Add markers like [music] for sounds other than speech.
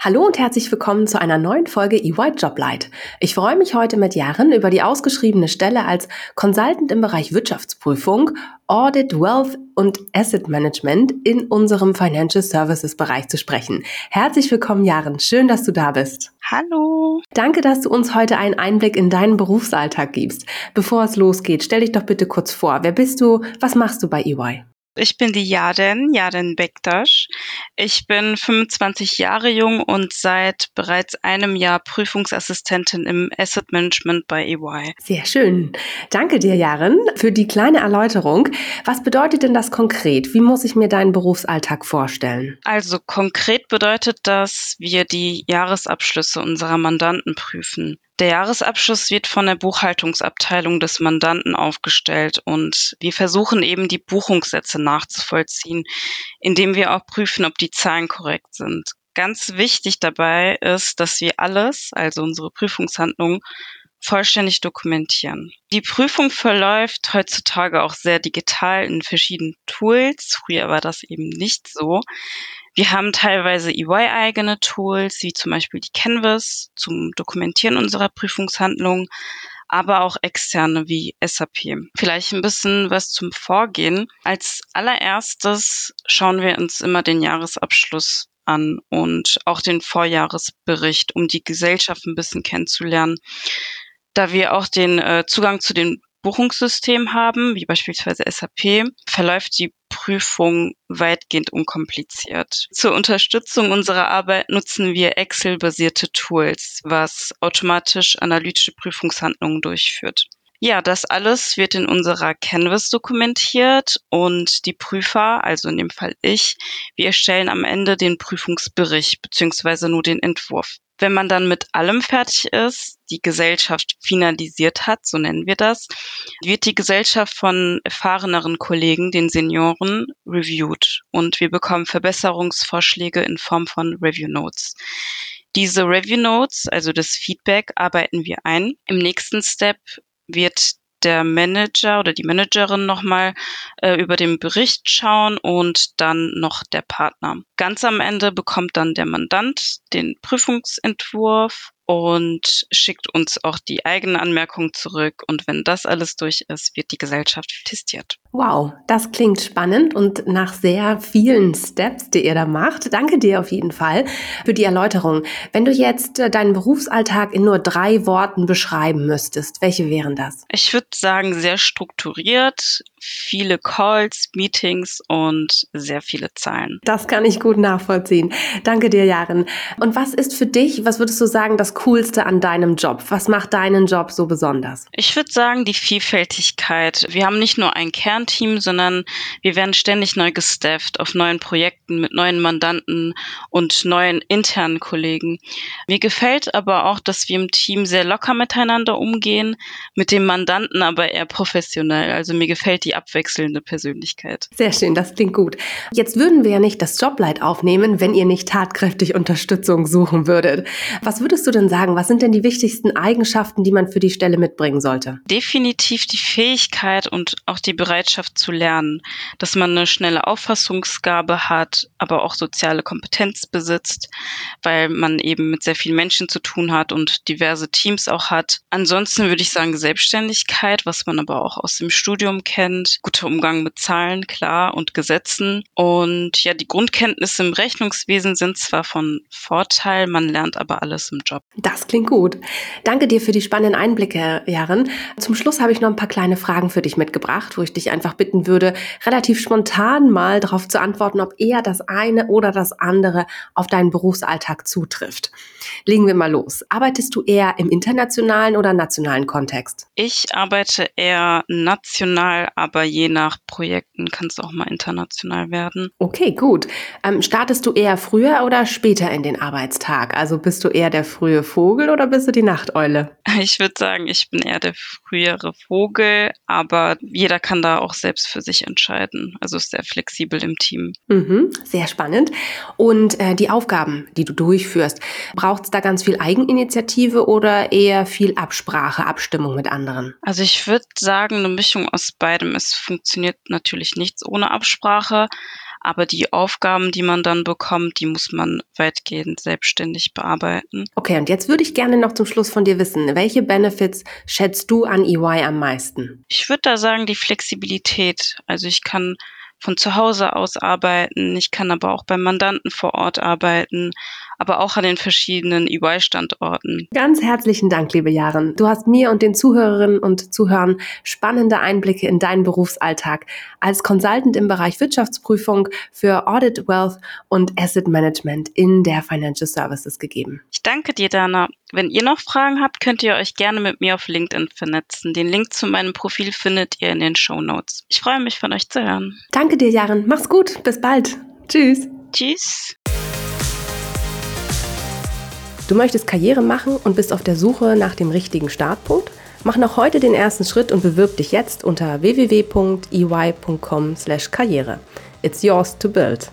Hallo und herzlich willkommen zu einer neuen Folge EY Joblight. Ich freue mich heute mit Jahren über die ausgeschriebene Stelle als Consultant im Bereich Wirtschaftsprüfung, Audit, Wealth und Asset Management in unserem Financial Services Bereich zu sprechen. Herzlich willkommen, Jaren. Schön, dass du da bist. Hallo. Danke, dass du uns heute einen Einblick in deinen Berufsalltag gibst. Bevor es losgeht, stell dich doch bitte kurz vor. Wer bist du? Was machst du bei EY? Ich bin die Jaden, Jaden Bektasch. Ich bin 25 Jahre jung und seit bereits einem Jahr Prüfungsassistentin im Asset Management bei EY. Sehr schön. Danke dir, Jaren, für die kleine Erläuterung. Was bedeutet denn das konkret? Wie muss ich mir deinen Berufsalltag vorstellen? Also konkret bedeutet das, wir die Jahresabschlüsse unserer Mandanten prüfen. Der Jahresabschluss wird von der Buchhaltungsabteilung des Mandanten aufgestellt und wir versuchen eben die Buchungssätze nachzuvollziehen, indem wir auch prüfen, ob die Zahlen korrekt sind. Ganz wichtig dabei ist, dass wir alles, also unsere Prüfungshandlungen, vollständig dokumentieren. Die Prüfung verläuft heutzutage auch sehr digital in verschiedenen Tools. Früher war das eben nicht so. Wir haben teilweise EY-eigene Tools, wie zum Beispiel die Canvas zum Dokumentieren unserer Prüfungshandlungen, aber auch externe wie SAP. Vielleicht ein bisschen was zum Vorgehen. Als allererstes schauen wir uns immer den Jahresabschluss an und auch den Vorjahresbericht, um die Gesellschaft ein bisschen kennenzulernen. Da wir auch den äh, Zugang zu den Buchungssystem haben, wie beispielsweise SAP, verläuft die Prüfung weitgehend unkompliziert. Zur Unterstützung unserer Arbeit nutzen wir Excel-basierte Tools, was automatisch analytische Prüfungshandlungen durchführt. Ja, das alles wird in unserer Canvas dokumentiert und die Prüfer, also in dem Fall ich, wir erstellen am Ende den Prüfungsbericht beziehungsweise nur den Entwurf. Wenn man dann mit allem fertig ist, die Gesellschaft finalisiert hat, so nennen wir das, wird die Gesellschaft von erfahreneren Kollegen, den Senioren, reviewed und wir bekommen Verbesserungsvorschläge in Form von Review Notes. Diese Review Notes, also das Feedback, arbeiten wir ein. Im nächsten Step wird der Manager oder die Managerin nochmal äh, über den Bericht schauen und dann noch der Partner. Ganz am Ende bekommt dann der Mandant den Prüfungsentwurf und schickt uns auch die eigenen Anmerkungen zurück. Und wenn das alles durch ist, wird die Gesellschaft testiert. Wow, das klingt spannend und nach sehr vielen Steps, die ihr da macht. Danke dir auf jeden Fall für die Erläuterung. Wenn du jetzt äh, deinen Berufsalltag in nur drei Worten beschreiben müsstest, welche wären das? Ich würde sagen, sehr strukturiert, viele Calls, Meetings und sehr viele Zahlen. Das kann ich gut nachvollziehen. Danke dir, Jaren. Und was ist für dich, was würdest du sagen, das Coolste an deinem Job? Was macht deinen Job so besonders? Ich würde sagen, die Vielfältigkeit. Wir haben nicht nur ein Kernteam, sondern wir werden ständig neu gestafft auf neuen Projekten mit neuen Mandanten und neuen internen Kollegen. Mir gefällt aber auch, dass wir im Team sehr locker miteinander umgehen, mit dem Mandanten aber eher professionell. Also mir gefällt die abwechselnde Persönlichkeit. Sehr schön, das klingt gut. Jetzt würden wir ja nicht das Joblight aufnehmen, wenn ihr nicht tatkräftig Unterstützung suchen würdet. Was würdest du denn sagen? Was sind denn die wichtigsten Eigenschaften, die man für die Stelle mitbringen sollte? Definitiv die Fähigkeit und auch die Bereitschaft zu lernen, dass man eine schnelle Auffassungsgabe hat, aber auch soziale Kompetenz besitzt, weil man eben mit sehr vielen Menschen zu tun hat und diverse Teams auch hat. Ansonsten würde ich sagen Selbstständigkeit, was man aber auch aus dem Studium kennt sind. Guter Umgang mit Zahlen, klar, und Gesetzen. Und ja, die Grundkenntnisse im Rechnungswesen sind zwar von Vorteil, man lernt aber alles im Job. Das klingt gut. Danke dir für die spannenden Einblicke, Jaren. Zum Schluss habe ich noch ein paar kleine Fragen für dich mitgebracht, wo ich dich einfach bitten würde, relativ spontan mal darauf zu antworten, ob eher das eine oder das andere auf deinen Berufsalltag zutrifft. Legen wir mal los. Arbeitest du eher im internationalen oder nationalen Kontext? Ich arbeite eher national, aber je nach Projekten kann es auch mal international werden. Okay, gut. Ähm, startest du eher früher oder später in den Arbeitstag? Also bist du eher der frühe Vogel oder bist du die Nachteule? [laughs] Ich würde sagen, ich bin eher der frühere Vogel, aber jeder kann da auch selbst für sich entscheiden. Also ist sehr flexibel im Team. Mhm, sehr spannend. Und äh, die Aufgaben, die du durchführst, braucht es da ganz viel Eigeninitiative oder eher viel Absprache, Abstimmung mit anderen? Also ich würde sagen, eine Mischung aus beidem. Es funktioniert natürlich nichts ohne Absprache. Aber die Aufgaben, die man dann bekommt, die muss man weitgehend selbstständig bearbeiten. Okay, und jetzt würde ich gerne noch zum Schluss von dir wissen, welche Benefits schätzt du an EY am meisten? Ich würde da sagen, die Flexibilität. Also ich kann von zu Hause aus arbeiten, ich kann aber auch beim Mandanten vor Ort arbeiten, aber auch an den verschiedenen EY-Standorten. Ganz herzlichen Dank, liebe Jaren. Du hast mir und den Zuhörerinnen und Zuhörern spannende Einblicke in deinen Berufsalltag als Consultant im Bereich Wirtschaftsprüfung für Audit, Wealth und Asset Management in der Financial Services gegeben. Ich danke dir, Dana. Wenn ihr noch Fragen habt, könnt ihr euch gerne mit mir auf LinkedIn vernetzen. Den Link zu meinem Profil findet ihr in den Show Notes. Ich freue mich, von euch zu hören. Danke dir, Jaren. Mach's gut. Bis bald. Tschüss. Tschüss. Du möchtest Karriere machen und bist auf der Suche nach dem richtigen Startpunkt? Mach noch heute den ersten Schritt und bewirb dich jetzt unter www.ey.com/karriere. It's yours to build.